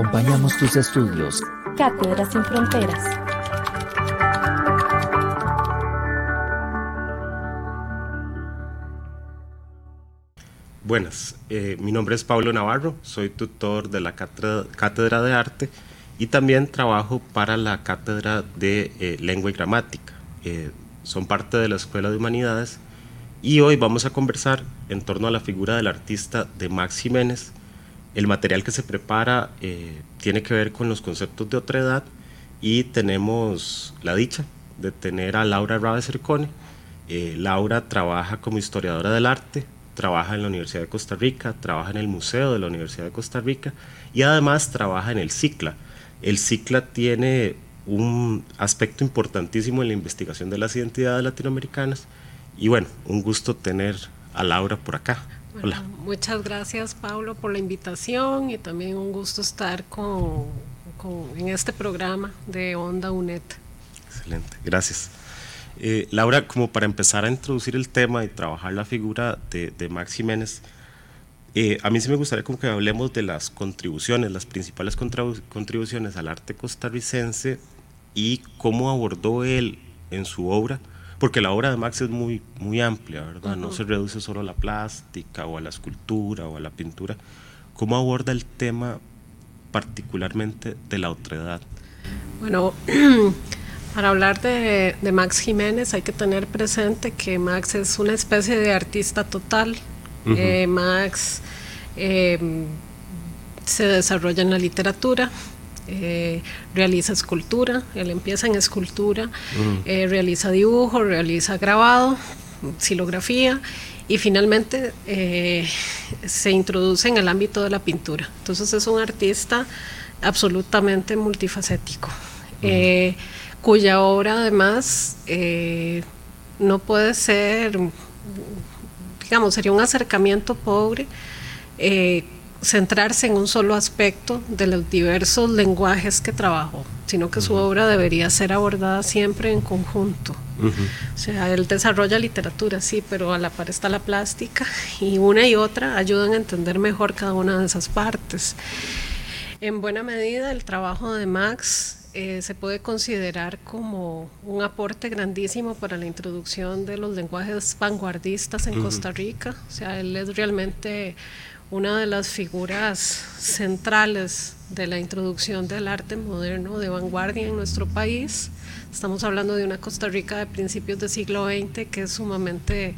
Acompañamos tus estudios. Cátedra sin fronteras. Buenas, eh, mi nombre es Pablo Navarro, soy tutor de la cátedra, cátedra de arte y también trabajo para la cátedra de eh, lengua y gramática. Eh, son parte de la Escuela de Humanidades y hoy vamos a conversar en torno a la figura del artista de Max Jiménez. El material que se prepara eh, tiene que ver con los conceptos de otra edad y tenemos la dicha de tener a Laura Rabe Cercone. Eh, Laura trabaja como historiadora del arte, trabaja en la Universidad de Costa Rica, trabaja en el Museo de la Universidad de Costa Rica y además trabaja en el CICLA. El CICLA tiene un aspecto importantísimo en la investigación de las identidades latinoamericanas y bueno, un gusto tener a Laura por acá. Bueno, Hola. Muchas gracias, Pablo, por la invitación y también un gusto estar con, con- en este programa de Onda UNED. Excelente, gracias. Eh, Laura, como para empezar a introducir el tema y trabajar la figura de, de Max Jiménez, eh, a mí sí me gustaría como que hablemos de las contribuciones, las principales contribu- contribuciones al arte costarricense y cómo abordó él en su obra, porque la obra de Max es muy, muy amplia, ¿verdad? No se reduce solo a la plástica o a la escultura o a la pintura. ¿Cómo aborda el tema particularmente de la otredad? Bueno, para hablar de, de Max Jiménez hay que tener presente que Max es una especie de artista total. Eh, Max eh, se desarrolla en la literatura, eh, realiza escultura, él empieza en escultura, eh, realiza dibujo, realiza grabado, silografía y finalmente eh, se introduce en el ámbito de la pintura. Entonces es un artista absolutamente multifacético, eh, cuya obra además no puede ser, digamos, sería un acercamiento pobre. Centrarse en un solo aspecto de los diversos lenguajes que trabajó, sino que su obra debería ser abordada siempre en conjunto. O sea, él desarrolla literatura, sí, pero a la par está la plástica y una y otra ayudan a entender mejor cada una de esas partes. En buena medida, el trabajo de Max eh, se puede considerar como un aporte grandísimo para la introducción de los lenguajes vanguardistas en Costa Rica. O sea, él es realmente una de las figuras centrales de la introducción del arte moderno de vanguardia en nuestro país. Estamos hablando de una Costa Rica de principios del siglo XX que es sumamente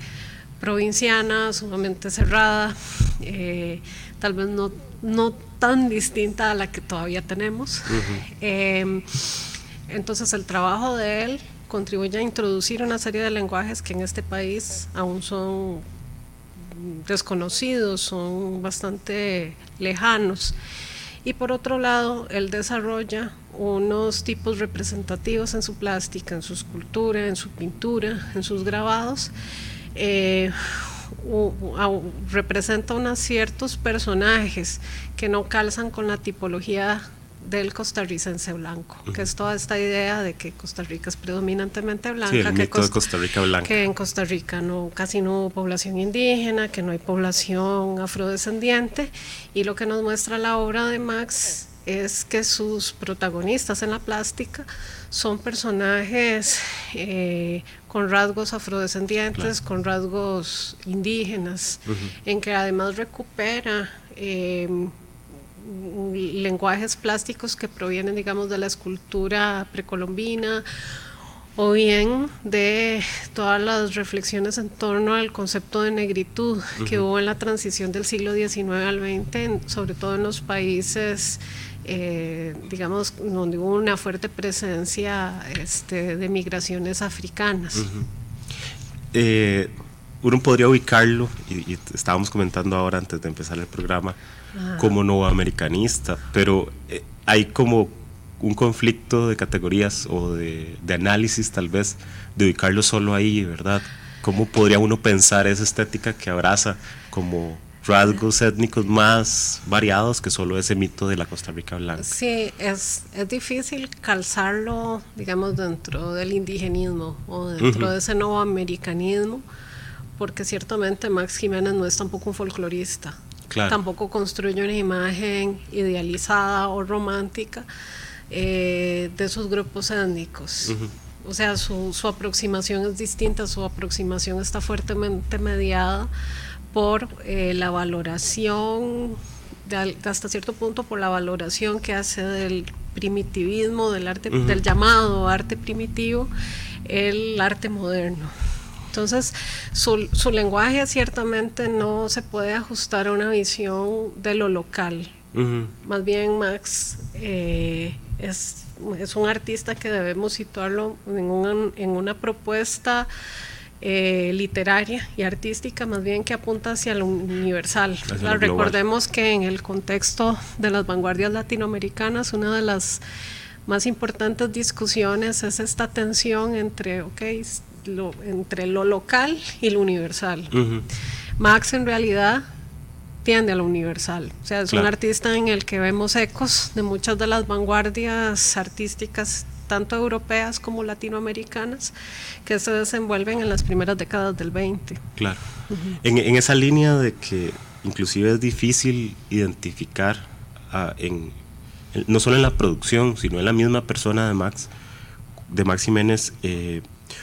provinciana, sumamente cerrada, eh, tal vez no, no tan distinta a la que todavía tenemos. Eh, entonces el trabajo de él contribuye a introducir una serie de lenguajes que en este país aún son desconocidos, son bastante lejanos. Y por otro lado, él desarrolla unos tipos representativos en su plástica, en su escultura, en su pintura, en sus grabados. eh, representa unos ciertos personajes que no calzan con la tipología del costarricense blanco, que es toda esta idea de que Costa Rica es predominantemente blanca, Sí, el que de Costa- Rica blanca. que en Costa Rica no, casi no hubo población indígena, que no hay población afrodescendiente, y lo que nos muestra la obra de Max es que sus protagonistas en la plástica son personajes eh, con rasgos afrodescendientes, con rasgos indígenas, en que además recupera eh, lenguajes plásticos que provienen, digamos, de la escultura precolombina o bien de todas las reflexiones en torno al concepto de negritud que hubo en la transición del siglo XIX al XX, en- sobre todo en los países, eh, digamos, donde hubo una fuerte presencia este, de migraciones africanas. Eh, uno podría ubicarlo, y, estábamos comentando ahora antes de empezar el programa, como como americanista, pero eh, hay como un conflicto de categorías o de, de, análisis tal vez, de ubicarlo solo ahí, ¿verdad? ¿Cómo podría uno pensar esa estética que abraza como rasgos étnicos más variados que solo ese mito de la Costa Rica blanca. Sí, es, es difícil calzarlo, digamos, dentro del indigenismo o dentro de ese nuevo americanismo, porque ciertamente Max Jiménez no es tampoco un folclorista. Tampoco construye una imagen idealizada o romántica eh, de esos grupos étnicos. O sea, su, su aproximación es distinta, su aproximación está fuertemente mediada por eh, la valoración, hasta cierto punto por la valoración que hace del primitivismo, del arte, del llamado arte primitivo, el arte moderno. Entonces, su, su, lenguaje ciertamente no se puede ajustar a una visión de lo local. Más bien, Max eh, es, es, un artista que debemos situarlo en en una propuesta eh, literaria y artística, más bien que apunta hacia lo universal. recordemos que en el contexto de las vanguardias latinoamericanas, una de las más importantes discusiones es esta tensión entre, okay, lo, entre lo local y lo universal. Max en realidad tiende a lo universal. O sea, es un artista en el que vemos ecos de muchas de las vanguardias artísticas tanto europeas como latinoamericanas, que se desenvuelven en las primeras décadas del 20. Claro. en, esa línea de que inclusive es difícil identificar en, no solo en la producción, sino en la misma persona de Max, de Max Jiménez, eh,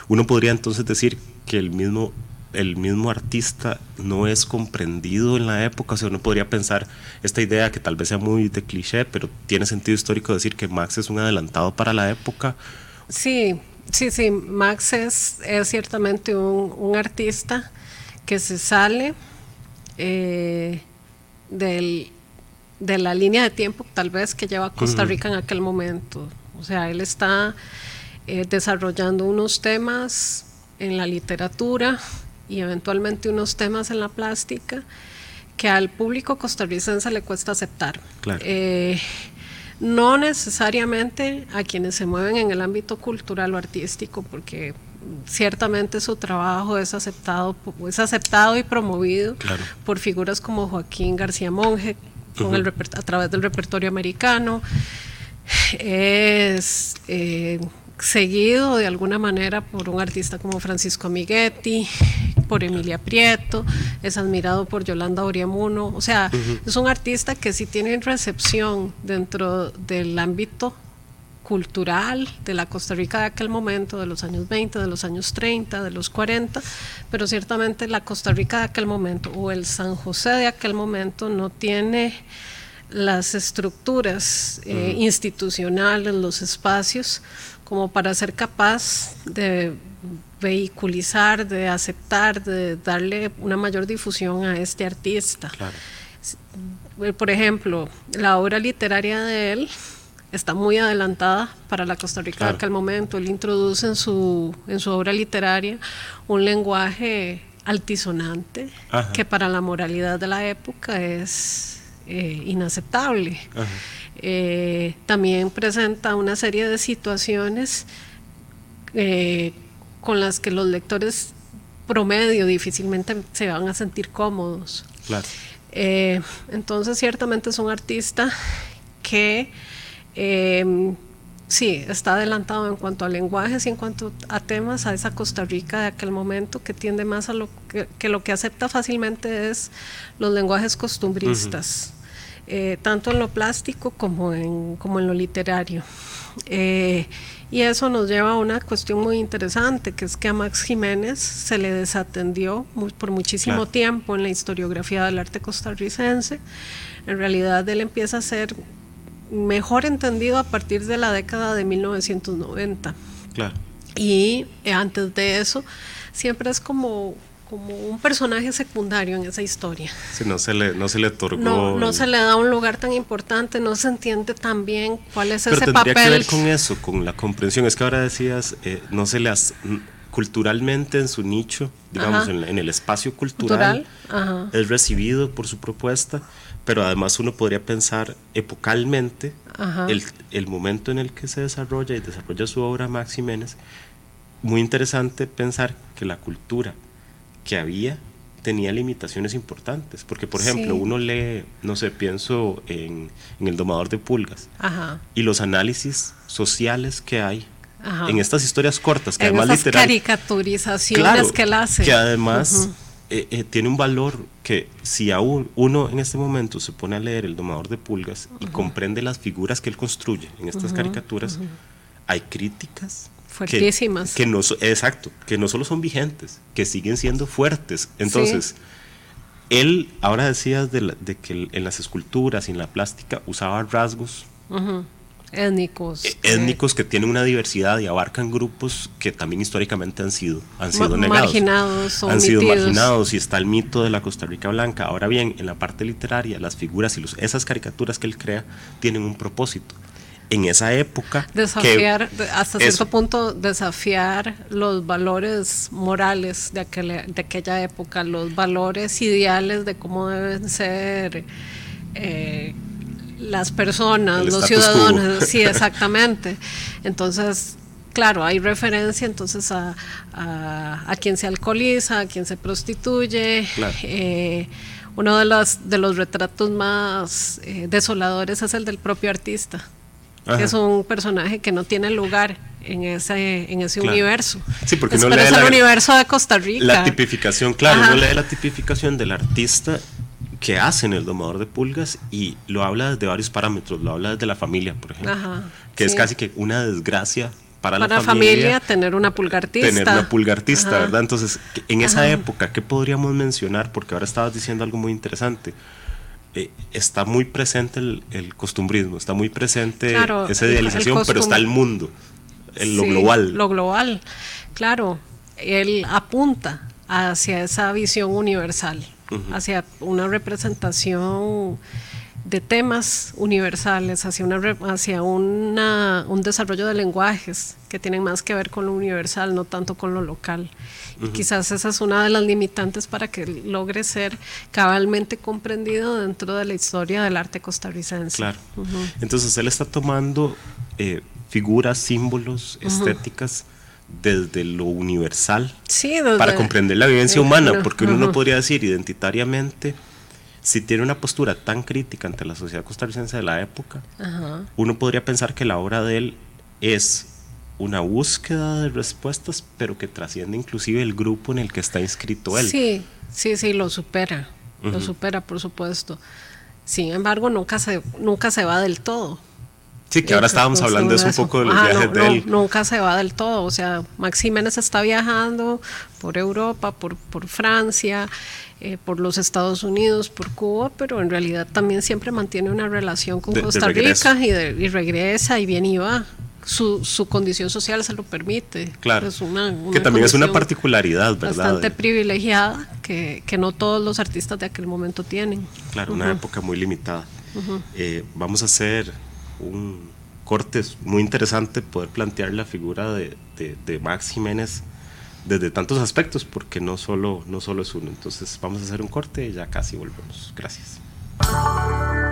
uno podría entonces decir que el mismo el mismo artista no es comprendido en la época, o sea, uno podría pensar esta idea que tal vez sea muy de cliché, pero tiene sentido histórico decir que Max es un adelantado para la época. Sí, sí, sí, Max es, ciertamente un, artista que se sale eh, del, de la línea de tiempo tal vez que lleva Costa Rica en aquel momento. O sea, él está eh, desarrollando unos temas en la literatura, y eventualmente unos temas en la plástica que al público costarricense le cuesta aceptar. Eh, no necesariamente a quienes se mueven en el ámbito cultural o artístico, porque ciertamente su trabajo es aceptado, es aceptado y promovido por figuras como Joaquín García Monge, con el a través del repertorio americano. Es eh, seguido de alguna manera por un artista como Francisco Amiguetti, por Emilia Prieto, es admirado por Yolanda Oriamuno, o sea, es un artista que sí tiene recepción dentro del ámbito cultural de la Costa Rica de aquel momento, de los años 20, de los años 30, de los 40, pero ciertamente la Costa Rica de aquel momento o el San José de aquel momento no tiene las estructuras eh, institucionales, los espacios como para ser capaz de vehiculizar, de aceptar, de darle una mayor difusión a este artista. Por ejemplo, la obra literaria de él está muy adelantada para la Costa Rica de aquel momento. Él introduce en su, en su obra literaria un lenguaje altisonante que para la moralidad de la época es eh, inaceptable. Eh, también presenta una serie de situaciones eh, con las que los lectores promedio difícilmente se van a sentir cómodos. Entonces, ciertamente es un artista que sí está adelantado en cuanto a lenguajes y en cuanto a temas, a esa Costa Rica de aquel momento que tiende más a lo que, lo que acepta fácilmente es los lenguajes costumbristas. Eh, tanto en lo plástico como en, como en lo literario. Eh, y eso nos lleva a una cuestión muy interesante, que es que a Max Jiménez se le desatendió por muchísimo tiempo en la historiografía del arte costarricense. En realidad él empieza a ser mejor entendido a partir de la década de 1990. Y antes de eso, siempre es como como un personaje secundario en esa historia. Sí, no se le, no se le otorgó. No, no se le da un lugar tan importante, no se entiende tan bien cuál es ese papel. tendría que ver con eso, con la comprensión. Es que ahora decías, eh, no se le culturalmente en su nicho, digamos, en, en el espacio cultural, Cultural, es recibido por su propuesta, pero además uno podría pensar epocalmente el, el momento en el que se desarrolla y desarrolla su obra Max Jiménez. Muy interesante pensar que la cultura que había tenía limitaciones importantes, porque por ejemplo Sí. uno lee, no sé, pienso en, en El domador de pulgas Ajá. y los análisis sociales que hay Ajá. en estas historias cortas, que En además esas literal, caricaturizaciones Claro, que él hace. Que además eh, eh, tiene un valor que si aún uno en este momento se pone a leer El domador de pulgas y comprende las figuras que él construye en estas caricaturas, hay críticas. Que- Fuertísimas. Que, no, exacto, que no solo son vigentes, que siguen siendo fuertes. Entonces, él, ahora decías de, la- de que en las esculturas y en la plástica usaba rasgos. Étnicos. eh, étnicos que tienen una diversidad y abarcan grupos que también históricamente han sido, han sido Ma- negados. marginados, han sido marginados y está el mito de la Costa Rica blanca. Ahora bien, en la parte literaria, las figuras y los, esas caricaturas que él crea tienen un propósito. En esa época... Desafiar, de- hasta cierto punto, desafiar los valores morales de, aquel- de aquella época, los valores ideales de cómo deben ser eh, las personas, los quo. ciudadanos. Sí, exactamente. Entonces, claro, hay referencia entonces a, a, a quien se alcoholiza, a quien se prostituye. Claro. Eh, uno de los, de los retratos más eh, desoladores es el del propio artista Ajá. es un personaje que no tiene lugar en ese, en ese Claro. universo. Sí, porque es, pero lee es el la- universo de Costa Rica. La tipificación, claro, Ajá. uno lee la tipificación del artista que hace en el domador de pulgas y lo habla desde varios parámetros, lo habla desde la familia, por ejemplo, Ajá, que es casi que una desgracia para, Para la familia, tener una pulgartista. tener una pulgartista. ¿verdad? Entonces, en esa Ajá. época, ¿qué podríamos mencionar? Porque ahora estabas diciendo algo muy interesante. Eh, está muy presente el, el costumbrismo, está muy presente Claro, esa idealización, pero está el mundo, el, lo global. Lo global, claro. Él apunta hacia esa visión universal, hacia una representación de temas universales, hacia, una, hacia una, un desarrollo de lenguajes que tienen más que ver con lo universal, no tanto con lo local. Y quizás esa es una de las limitantes para que logre ser cabalmente comprendido dentro de la historia del arte costarricense. Claro. Entonces él está tomando eh, figuras, símbolos, estéticas desde lo universal Sí, desde- para comprender la vivencia humana, porque uno no podría decir identitariamente, si tiene una postura tan crítica ante la sociedad costarricense de la época, Ajá. uno podría pensar que la obra de él es una búsqueda de respuestas, pero que trasciende inclusive el grupo en el que está inscrito él. Sí, sí, sí, lo supera, lo Ujú. supera, por supuesto. Sin embargo, nunca se, nunca se va del todo. Sí, que ahora estábamos No hablando eso un poco de los Ajá, viajes no, de no, él. Nunca se va del todo. O sea, Max Jiménez está viajando por Europa, por, por Francia, eh, por los Estados Unidos, por Cuba, pero en realidad también siempre mantiene una relación con De- de Costa regreso. Rica y, de- y regresa y viene y va. Su, su condición social se lo permite. Claro. Es una- una que también es una particularidad, ¿verdad? bastante De- privilegiada que, que no todos los artistas de aquel momento tienen. Claro, una época muy limitada. Eh, vamos a hacer un corte muy interesante, poder plantear la figura de, de- de Max Jiménez desde tantos aspectos, porque no solo, no solo es uno. Entonces vamos a hacer un corte y ya casi volvemos. Gracias.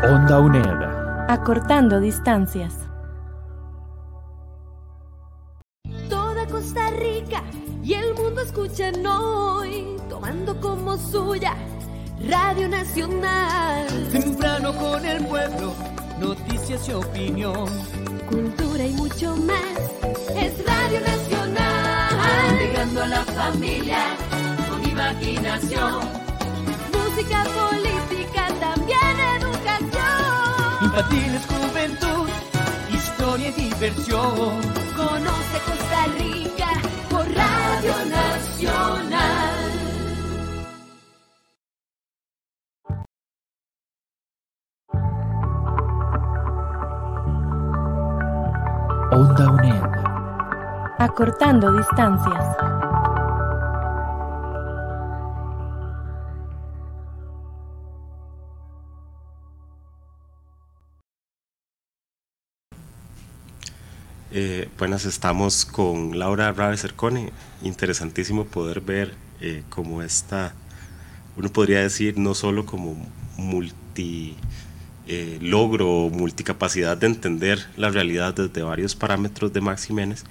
Onda UNED. Acortando distancias. Toda Costa Rica y el mundo escuchan hoy, tomando como suya Radio Nacional. Temprano con el pueblo, noticias y opinión. Cultura y mucho más es Radio Nacional. A la familia con imaginación. Música, política, también educación. Infantiles, juventud, historia y diversión. Conoce Costa Rica por Radio Nacional. Onda UNED. Acortando distancias. Buenas, estamos con Laura Rabe Cercone. Interesantísimo poder ver eh, cómo esta, uno podría decir, no solo como multi eh, logro, multicapacidad de entender la realidad desde varios parámetros de Max Jiménez,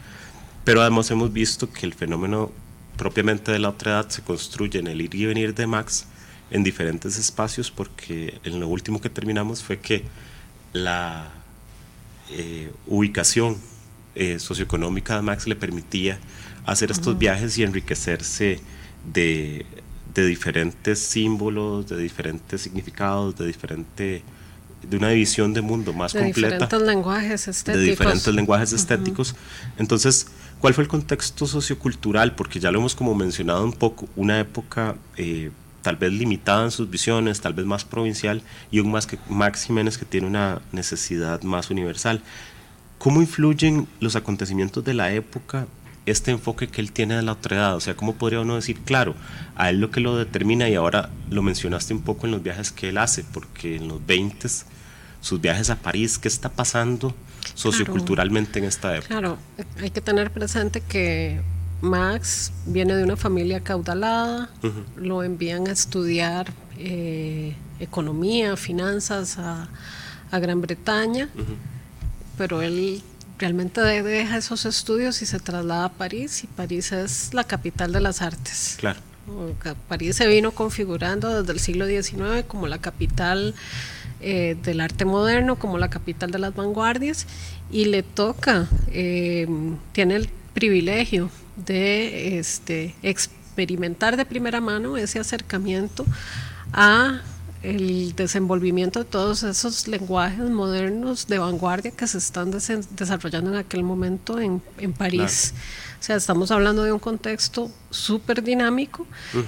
pero además hemos visto que el fenómeno propiamente de la otra edad se construye en el ir y venir de Max en diferentes espacios, porque en lo último que terminamos fue que la eh, ubicación eh, socioeconómica de Max le permitía hacer estos viajes y enriquecerse de, de diferentes símbolos, de diferentes significados, de diferente de una división de mundo más de completa. diferentes lenguajes estéticos. De diferentes lenguajes estéticos. Entonces, ¿cuál fue el contexto sociocultural? Porque ya lo hemos como mencionado un poco, una época eh, tal vez limitada en sus visiones, tal vez más provincial, y un más que, Max Jiménez que tiene una necesidad más universal. ¿Cómo influyen los acontecimientos de la época este enfoque que él tiene de la otra edad? O sea, ¿cómo podría uno decir, claro, a él lo que lo determina, y ahora lo mencionaste un poco en los viajes que él hace, porque en los 20 sus viajes a París, ¿qué está pasando socioculturalmente en esta época? Claro, hay que tener presente que Max viene de una familia caudalada, Ujú. lo envían a estudiar eh, economía, finanzas a, a Gran Bretaña, pero él realmente de- deja esos estudios y se traslada a París, y París es la capital de las artes. Claro. París se vino configurando desde el siglo XIX como la capital eh, del arte moderno, como la capital de las vanguardias, y le toca, eh, tiene el privilegio de este, experimentar de primera mano ese acercamiento a el desenvolvimiento de todos esos lenguajes modernos de vanguardia que se están desarrollando en aquel momento en, en París. O sea, estamos hablando de un contexto súper dinámico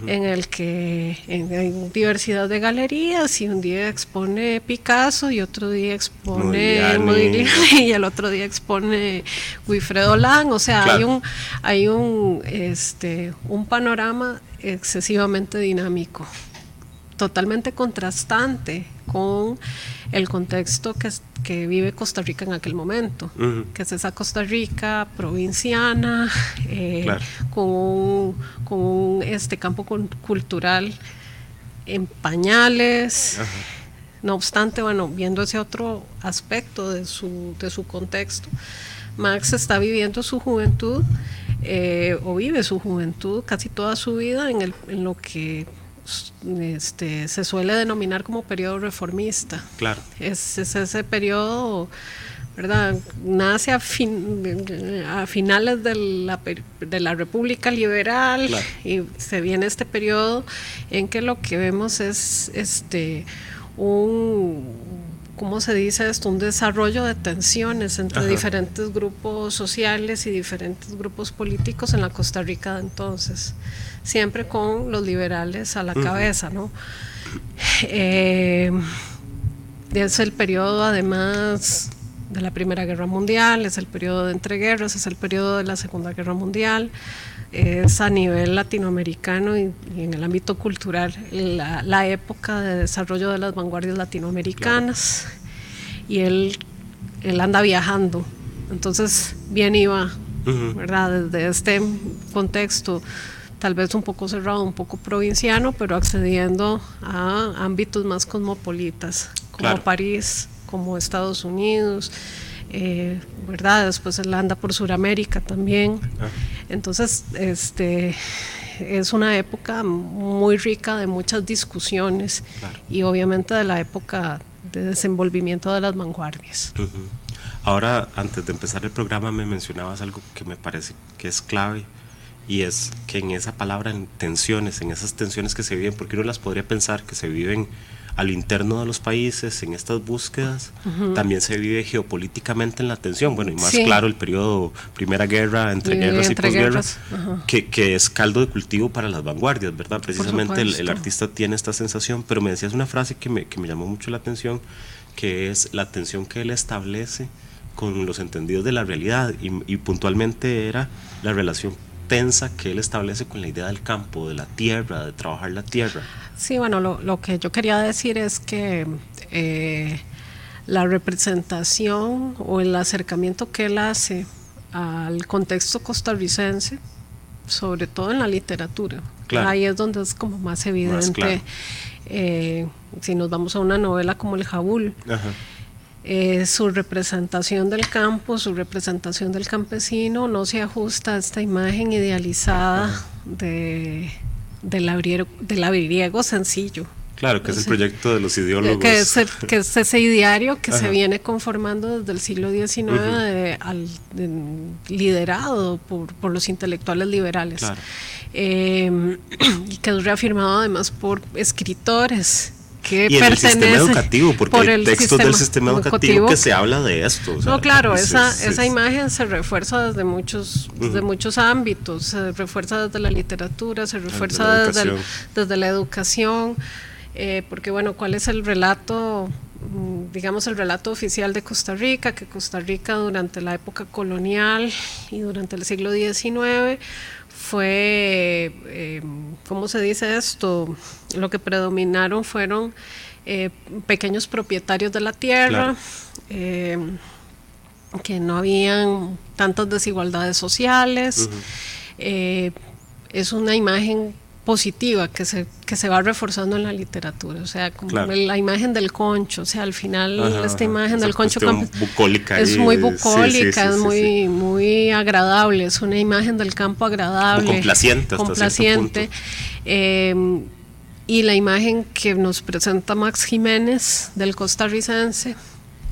en el que en- hay diversidad de galerías y un día expone Picasso y otro día expone Modigliani. Y el otro día expone Wilfredo Lang. O sea, hay un hay un este un panorama excesivamente dinámico totalmente contrastante con el contexto que, vive Costa Rica en aquel momento, que es esa Costa Rica provinciana, eh, Claro. con, un, con un, este campo cul- cultural en pañales. No obstante, bueno, viendo ese otro aspecto de su, de su contexto, Max está viviendo su juventud eh, o vive su juventud casi toda su vida en, el, en lo que este, se suele denominar como periodo reformista. Claro. Es, es ese periodo, ¿verdad? Nace a, fin- a finales de la, de la República Liberal Claro. y se viene este periodo en que lo que vemos es este un ¿cómo se dice esto? Un desarrollo de tensiones entre Ajá. diferentes grupos sociales y diferentes grupos políticos en la Costa Rica de entonces, siempre con los liberales a la cabeza, ¿no? Eh, es el periodo además de la Primera Guerra Mundial, es el periodo de entreguerras, es el periodo de la Segunda Guerra Mundial, es a nivel latinoamericano y, y en el ámbito cultural la, la época de desarrollo de las vanguardias latinoamericanas y él, él anda viajando, entonces bien iba, Ujú. ¿verdad? Desde este contexto tal vez un poco cerrado, un poco provinciano, pero accediendo a ámbitos más cosmopolitas, como Claro. París, como Estados Unidos, eh, ¿verdad? Después él anda por Sudamérica también. Entonces, este es una época muy rica de muchas discusiones Claro. y obviamente de la época de desenvolvimiento de las vanguardias. Ujú. Ahora, antes de empezar el programa, me mencionabas algo que me parece que es clave y es que en esa palabra, en tensiones, en esas tensiones que se viven, porque uno las podría pensar que se viven a lo interno de los países, en estas búsquedas, también se vive geopolíticamente en la tensión. Bueno, y más Sí. claro el periodo Primera Guerra, entre Y guerras y entre posguerra, guerras, ajá. que, que es caldo de cultivo para las vanguardias, ¿verdad? Precisamente el, el artista tiene esta sensación, pero me decías una frase que me, que me llamó mucho la atención, que es la tensión que él establece con los entendidos de la realidad y, y puntualmente era la relación tensa que él establece con la idea del campo, de la tierra, de trabajar la tierra. Sí, bueno, lo, lo que yo quería decir es que eh, la representación o el acercamiento que él hace al contexto costarricense, sobre todo en la literatura. Claro. Ahí es donde es como más evidente. claro. eh, si nos vamos a una novela como El Jabul, Ajá. Eh, su representación del campo, su representación del campesino no se ajusta a esta imagen idealizada de, del, labriero, del sencillo. Claro, que es el proyecto de los ideólogos. Que es, el- que es ese ideario que se viene conformando desde el siglo XIX, de- al- de- liderado por, por los intelectuales liberales. Claro. Eh, y que es reafirmado además por escritores que y en el sistema educativo, porque por hay el textos del sistema educativo que se habla de esto. o sea, no, claro, es- esa, es- esa es- imagen se refuerza desde muchos, desde Ujú. muchos ámbitos, se refuerza desde la literatura, se refuerza la desde, el- desde la educación, eh, porque bueno, ¿cuál es el relato, mm, digamos, el relato oficial de Costa Rica? Que Costa Rica durante la época colonial y durante el siglo XIX fue, eh, ¿cómo se dice esto? Lo que predominaron fueron eh, pequeños propietarios de la tierra, Claro. eh, que no habían tantas desigualdades sociales. Eh, es una imagen positiva que se, que se va reforzando en la literatura, o sea, como Claro. la imagen del concho, o sea, al final Ajá, esta imagen del concho bucólica es muy bucólica, sí, sí, es muy, muy agradable, es una imagen del campo agradable, complaciente hasta complaciente. punto. Eh, y la imagen que nos presenta Max Jiménez del costarricense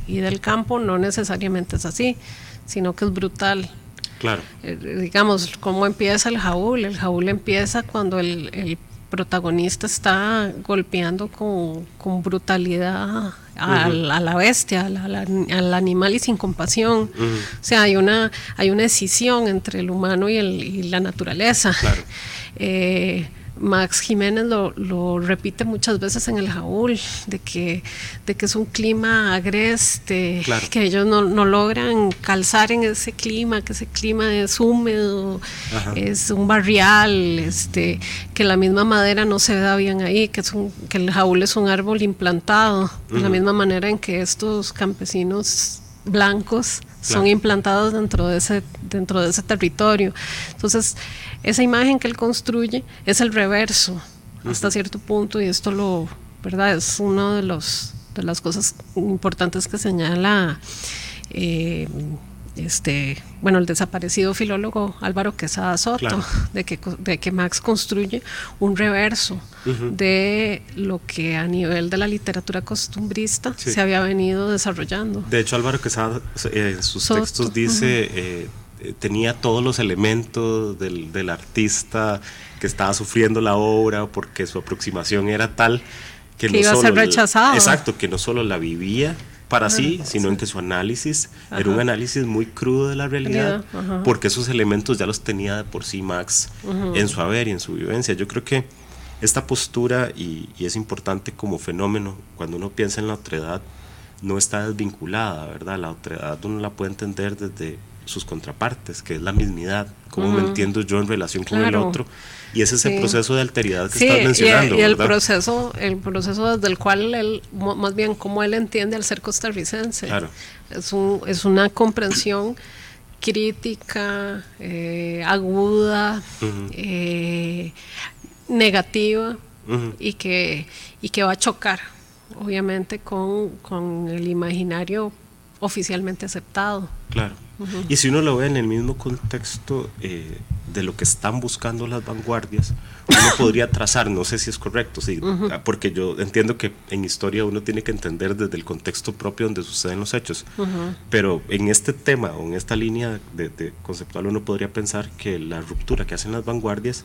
y del campo no necesariamente es así, sino que es brutal. Claro. Eh, digamos, ¿cómo empieza el jaúl? El jaúl empieza cuando el, el protagonista está golpeando con, con brutalidad al- a la bestia, al animal y sin compasión. O sea, hay una, hay una escisión entre el humano y, el- y la naturaleza. Claro. Eh, Max Jiménez lo, lo repite muchas veces en el jaúl, de que, de que es un clima agreste, Claro. que ellos no, no logran calzar en ese clima, que ese clima es húmedo, Ajá. es un barrial, este, que la misma madera no se da bien ahí, que, es un, que el jaúl es un árbol implantado, de la misma manera en que estos campesinos blancos son implantados dentro de ese dentro de ese territorio. Entonces, esa imagen que él construye es el reverso hasta cierto punto y esto lo, ¿verdad? Es uno de los de las cosas importantes que señala eh, este, bueno, el desaparecido filólogo Álvaro Quesada Soto, Claro. de, que, co- de que Max construye un reverso de lo que a nivel de la literatura costumbrista Sí. se había venido desarrollando. De hecho, Álvaro Quesada eh, en sus Soto, textos dice, eh, tenía todos los elementos del, del artista que estaba sufriendo la obra porque su aproximación era tal que, Que iba a ser la- rechazado. exacto, que no solo la vivía para sí, sino en que su análisis era un análisis muy crudo de la realidad, porque esos elementos ya los tenía de por sí Max en su haber y en su vivencia. Yo creo que esta postura, y, y es importante como fenómeno, cuando uno piensa en la otredad, no está desvinculada, ¿verdad? La otredad uno la puede entender desde sus contrapartes, que es la mismidad, cómo me entiendo yo en relación con el otro, y es ese Sí. proceso de alteridad que Sí, estás mencionando. y el ¿verdad? proceso, el proceso desde el cual él, más bien cómo él entiende al ser costarricense. Claro. Es, un, es una comprensión crítica, eh, aguda, eh, negativa y, que, y que va a chocar, obviamente, con, con el imaginario oficialmente aceptado. Claro. Y si uno lo ve en el mismo contexto eh, de lo que están buscando las vanguardias, uno podría trazar, no sé si es correcto, sí, ah, porque yo entiendo que en historia uno tiene que entender desde el contexto propio donde suceden los hechos, pero en este tema o en esta línea de, de conceptual uno podría pensar que la ruptura que hacen las vanguardias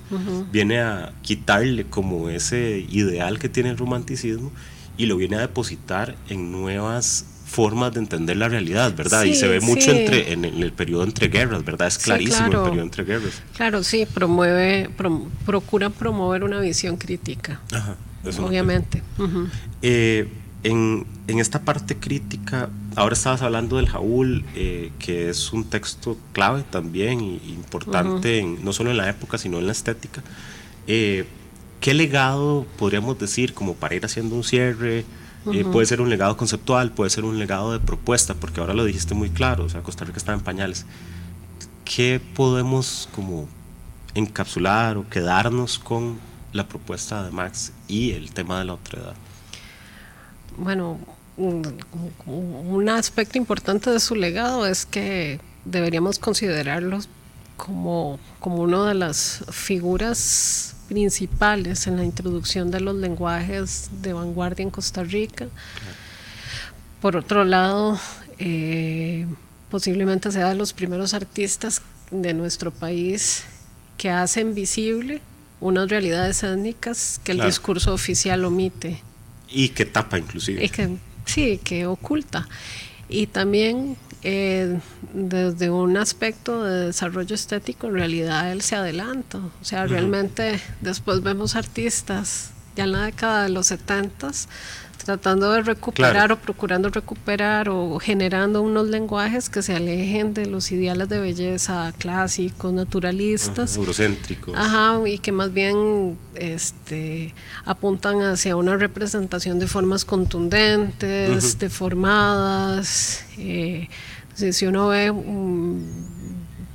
viene a quitarle como ese ideal que tiene el romanticismo y lo viene a depositar en nuevas formas de entender la realidad, ¿verdad? y Sí, se ve mucho sí. entre, en, el, periodo entre guerras, ¿verdad? Es Sí, clarísimo claro. el periodo entre guerras. Claro, sí, promueve, prom- procura promover una visión crítica, Ajá, eso no- obviamente. Ujú. Eh, en, en esta parte crítica, ahora estabas hablando del Jaúl, eh, que es un texto clave también y importante, en- no solo en la época, sino en la estética. Eh, ¿Qué legado podríamos decir, como para ir haciendo un cierre? Eh, puede ser un legado conceptual, puede ser un legado de propuesta, porque ahora lo dijiste muy claro, o sea, Costa Rica está en pañales. qué podemos como encapsular o quedarnos con la propuesta de Max y el tema de la otredad? Bueno, un, un aspecto importante de su legado es que deberíamos considerarlo como, como una de las figuras principales en la introducción de los lenguajes de vanguardia en Costa Rica. Por otro lado, eh, posiblemente sea de los primeros artistas de nuestro país que hacen visible unas realidades étnicas que el Claro. discurso oficial omite. Y que tapa inclusive. Y que, sí, que oculta. Y también eh, desde un aspecto de desarrollo estético, en realidad él se adelanta. O sea, realmente después vemos artistas ya en la década de los 70 tratando de recuperar Claro. o procurando recuperar o generando unos lenguajes que se alejen de los ideales de belleza clásicos, naturalistas. Eurocéntricos. Ajá, y que más bien este, apuntan hacia una representación de formas contundentes, deformadas. eh, si, uno ve mm,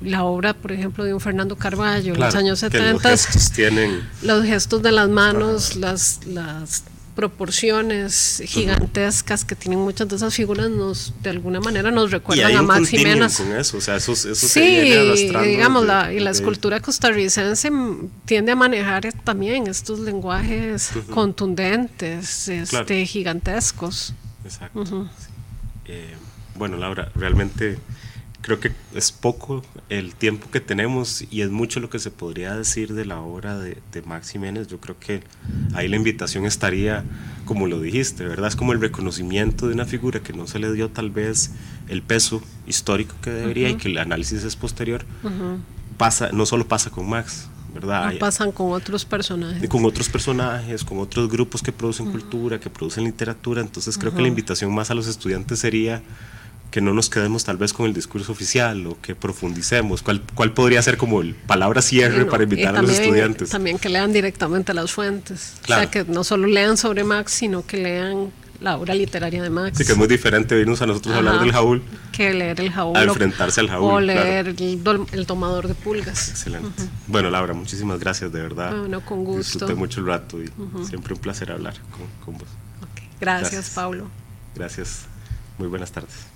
la obra, por ejemplo, de un Fernando Carballo, en los Claro, años que 70, los gestos tienen los gestos de las manos, las, las proporciones gigantescas que tienen muchas de esas figuras, nos de alguna manera nos y recuerdan a Max Jiménez. con eso, o sea, eso, eso se Sí, digamos, la, y la escultura costarricense tiende a manejar también estos lenguajes contundentes, este, Claro. gigantescos. Exacto. sí. Eh, bueno, Laura, realmente creo que es poco el tiempo que tenemos y es mucho lo que se podría decir de la obra de, de Max Jiménez. Yo creo que ahí la invitación estaría, como lo dijiste, ¿verdad? Es como el reconocimiento de una figura que no se le dio tal vez el peso histórico que debería y que el análisis es posterior. Pasa, no solo pasa con Max, ¿verdad? No pasan con otros personajes. con otros personajes, con otros grupos que producen cultura, que producen literatura. Entonces creo que la invitación más a los estudiantes sería que no nos quedemos tal vez con el discurso oficial o que profundicemos. ¿Cuál, cuál podría ser como el palabra cierre para invitar a los también- estudiantes? También que lean directamente las fuentes. Claro. O sea, que no solo lean sobre Max, sino que lean la obra literaria de Max. Así que es muy diferente venirnos a nosotros a hablar Ajá. del jaúl. Que leer el jaúl. A enfrentarse al jaúl, O claro. leer el, dol- el tomador de pulgas. Excelente. Bueno, Laura, muchísimas gracias, de verdad. Bueno, con gusto. Disfruté mucho el rato y siempre un placer hablar con, con vos. Ok, Gracias, Gracias. Pablo. Gracias. Muy buenas tardes.